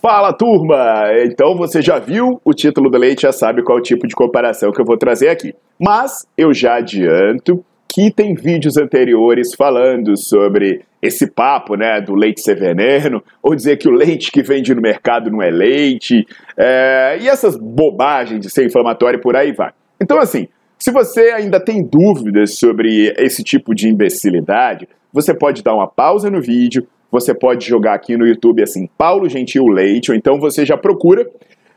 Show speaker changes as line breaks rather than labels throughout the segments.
Fala turma! Então você já viu o título do leite, já sabe qual o tipo de comparação que eu vou trazer aqui. Mas eu já adianto que tem vídeos anteriores falando sobre esse papo, né, do leite ser veneno, ou dizer que o leite que vende no mercado não é leite, é, e essas bobagens de ser inflamatório por aí vai. Então, assim, se você ainda tem dúvidas sobre esse tipo de imbecilidade, você pode dar uma pausa no vídeo, você pode jogar aqui no YouTube assim, Paulo Gentil Leite, ou então você já procura,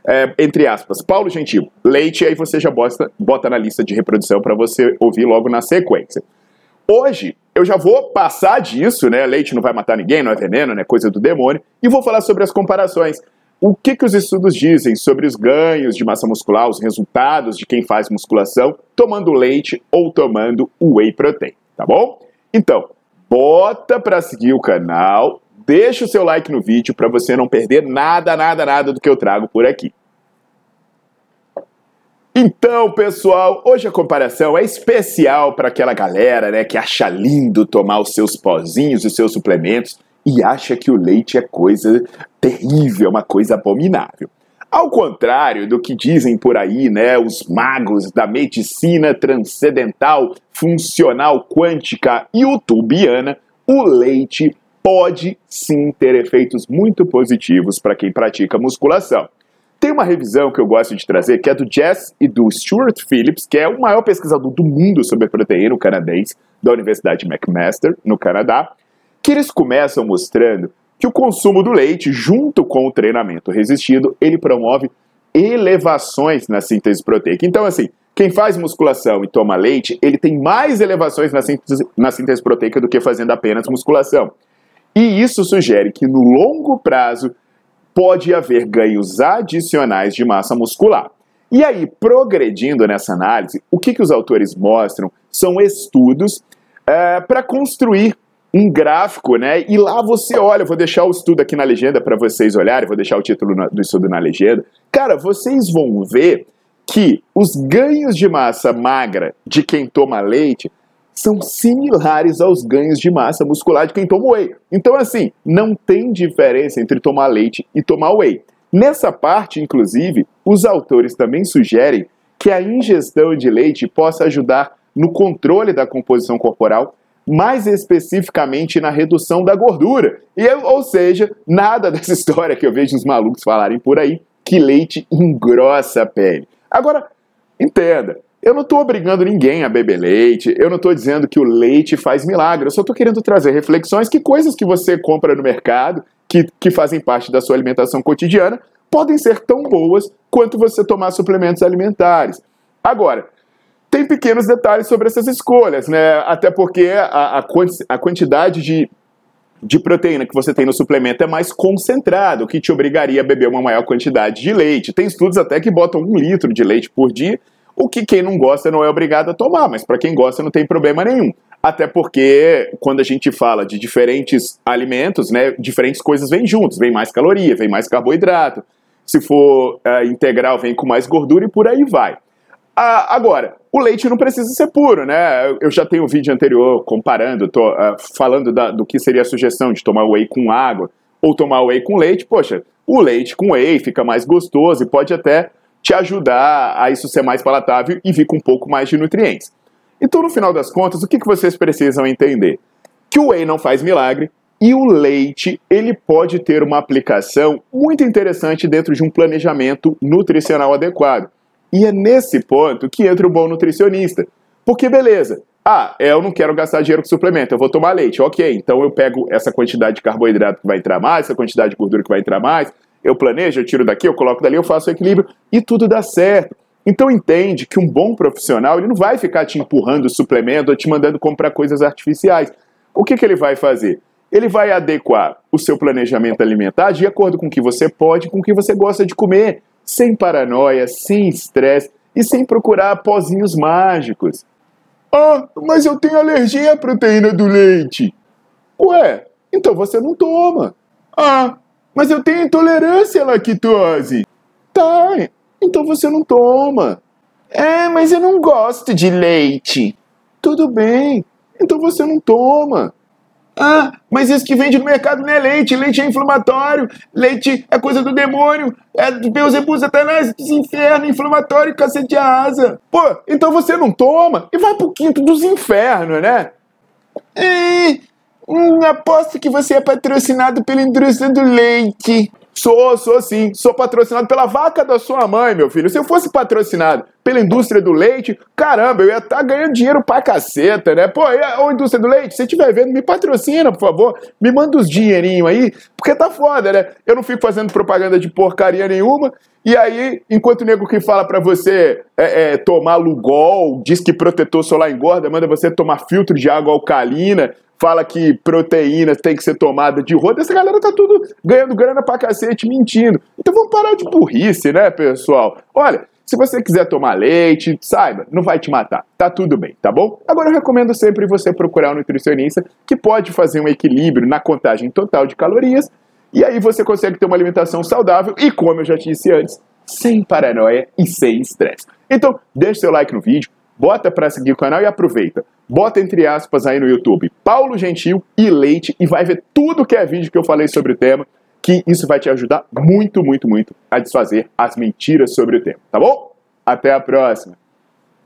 é, entre aspas, Paulo Gentil Leite, e aí você já bota, bota na lista de reprodução para você ouvir logo na sequência. Hoje eu já vou passar disso, né? Leite não vai matar ninguém, não é veneno, né? Coisa do demônio, e vou falar sobre as comparações. O que, que os estudos dizem sobre os ganhos de massa muscular, os resultados de quem faz musculação tomando leite ou tomando whey protein, tá bom? Então, bota para seguir o canal, deixa o seu like no vídeo para você não perder nada, nada, nada do que eu trago por aqui. Então, pessoal, hoje a comparação é especial para aquela galera, né, que acha lindo tomar os seus pozinhos, os seus suplementos e acha que o leite é coisa terrível, uma coisa abominável. Ao contrário do que dizem por aí, né, os magos da medicina transcendental, funcional, quântica e utopiana, o leite pode sim ter efeitos muito positivos para quem pratica musculação. Tem uma revisão que eu gosto de trazer, que é do Jess e do Stuart Phillips, que é o maior pesquisador do mundo sobre proteína, canadense, da Universidade McMaster, no Canadá, que eles começam mostrando que o consumo do leite, junto com o treinamento resistido, ele promove elevações na síntese proteica. Então, assim, quem faz musculação e toma leite, ele tem mais elevações na síntese, na síntese proteica do que fazendo apenas musculação. E isso sugere que no longo prazo pode haver ganhos adicionais de massa muscular. E aí, progredindo nessa análise, o que, que os autores mostram são estudos é, para construir um gráfico, né? E lá você olha, vou deixar o estudo aqui na legenda para vocês olharem, vou deixar o título do estudo na legenda. Cara, vocês vão ver que os ganhos de massa magra de quem toma leite são similares aos ganhos de massa muscular de quem toma whey. Então, assim, não tem diferença entre tomar leite e tomar whey. Nessa parte, inclusive, os autores também sugerem que a ingestão de leite possa ajudar no controle da composição corporal mais especificamente na redução da gordura. E, ou seja, nada dessa história que eu vejo os malucos falarem por aí, que leite engrossa a pele. Agora, entenda, eu não estou obrigando ninguém a beber leite, eu não estou dizendo que o leite faz milagre, eu só estou querendo trazer reflexões que coisas que você compra no mercado, que, que fazem parte da sua alimentação cotidiana, podem ser tão boas quanto você tomar suplementos alimentares. Agora, tem pequenos detalhes sobre essas escolhas, né? Até porque a, a, a quantidade de, de proteína que você tem no suplemento é mais concentrada, o que te obrigaria a beber uma maior quantidade de leite. Tem estudos até que botam um litro de leite por dia, o que quem não gosta não é obrigado a tomar, mas para quem gosta não tem problema nenhum. Até porque quando a gente fala de diferentes alimentos, né, diferentes coisas vêm juntos, vem mais caloria, vem mais carboidrato. Se for uh, integral, vem com mais gordura e por aí vai. Ah, agora, o leite não precisa ser puro, né? Eu já tenho um vídeo anterior comparando, tô, uh, falando da, do que seria a sugestão de tomar whey com água ou tomar whey com leite. Poxa, o leite com whey fica mais gostoso e pode até te ajudar a isso ser mais palatável e vir com um pouco mais de nutrientes. Então, no final das contas, o que, que vocês precisam entender? Que o whey não faz milagre, E o leite, ele pode ter uma aplicação muito interessante dentro de um planejamento nutricional adequado. E é nesse ponto que entra o bom nutricionista. Porque beleza, ah, eu não quero gastar dinheiro com suplemento, eu vou tomar leite. Ok, então eu pego essa quantidade de carboidrato que vai entrar mais, essa quantidade de gordura que vai entrar mais, eu planejo, eu tiro daqui, eu coloco dali, eu faço o equilíbrio e tudo dá certo. Então entende que um bom profissional ele não vai ficar te empurrando suplemento ou te mandando comprar coisas artificiais. O que, que ele vai fazer? Ele vai adequar o seu planejamento alimentar de acordo com o que você pode, com o que você gosta de comer, sem paranoia, sem estresse e sem procurar pozinhos mágicos. Ah, mas eu tenho alergia à proteína do leite. Ué, então você não toma. Ah, mas eu tenho intolerância à lactose. Tá, então você não toma. É, mas eu não gosto de leite. Tudo bem, então você não toma. Ah, mas isso que vende no mercado não é leite, leite é inflamatório, leite é coisa do demônio, é do Beuzebu, Satanás, dos infernos, inflamatório, cacete de asa. Pô, então você não toma e vai pro quinto dos infernos, né? É, hum, aposto que você é patrocinado pela indústria do leite. Sou, sou sim. Sou patrocinado pela vaca da sua mãe, meu filho. Se eu fosse patrocinado pela indústria do leite, caramba, eu ia estar tá ganhando dinheiro pra caceta, né? Pô, ô indústria do leite, se estiver vendo, me patrocina, por favor. Me manda uns dinheirinho aí, porque tá foda, né? Eu não fico fazendo propaganda de porcaria nenhuma. E aí, enquanto o nego que fala para você é, é, tomar Lugol, diz que protetor solar engorda, manda você tomar filtro de água alcalina, fala que proteína tem que ser tomada de roda, essa galera tá tudo ganhando grana pra cacete, mentindo. Então vamos parar de burrice, né, pessoal? Olha, se você quiser tomar leite, saiba, não vai te matar. Tá tudo bem, tá bom? Agora eu recomendo sempre você procurar um nutricionista que pode fazer um equilíbrio na contagem total de calorias e aí você consegue ter uma alimentação saudável e, como eu já disse antes, sem paranoia e sem estresse. Então, deixe seu like no vídeo, bota para seguir o canal e aproveita. Bota entre aspas aí no YouTube Paulo Gentil e Leite e vai ver tudo que é vídeo que eu falei sobre o tema, que isso vai te ajudar muito, muito, muito a desfazer as mentiras sobre o tema, tá bom? Até a próxima!